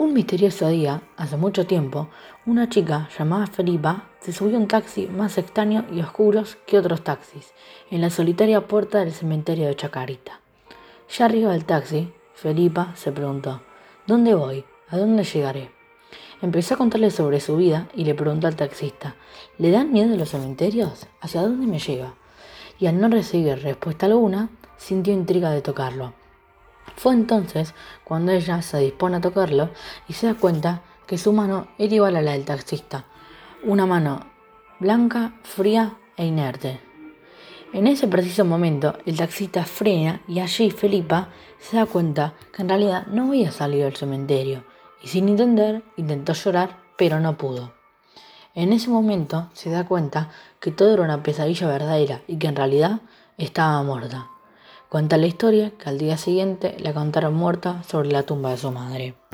Un misterioso día, hace mucho tiempo, una chica llamada Felipa se subió a un taxi más extraño y oscuro que otros taxis, en la solitaria puerta del cementerio de Chacarita. Ya arriba del taxi, Felipa se preguntó, ¿dónde voy? ¿A dónde llegaré? Empezó a contarle sobre su vida y le preguntó al taxista, ¿le dan miedo los cementerios? ¿Hacia dónde me lleva? Y al no recibir respuesta alguna, sintió intriga de tocarlo. Fue entonces cuando ella se dispone a tocarlo y se da cuenta que su mano era igual a la del taxista, una mano blanca, fría e inerte. En ese preciso momento, el taxista frena y allí Felipa se da cuenta que en realidad no había salido del cementerio y sin entender intentó llorar, pero no pudo. En ese momento se da cuenta que todo era una pesadilla verdadera y que en realidad estaba muerta. Cuenta la historia que al día siguiente la contaron muerta sobre la tumba de su madre.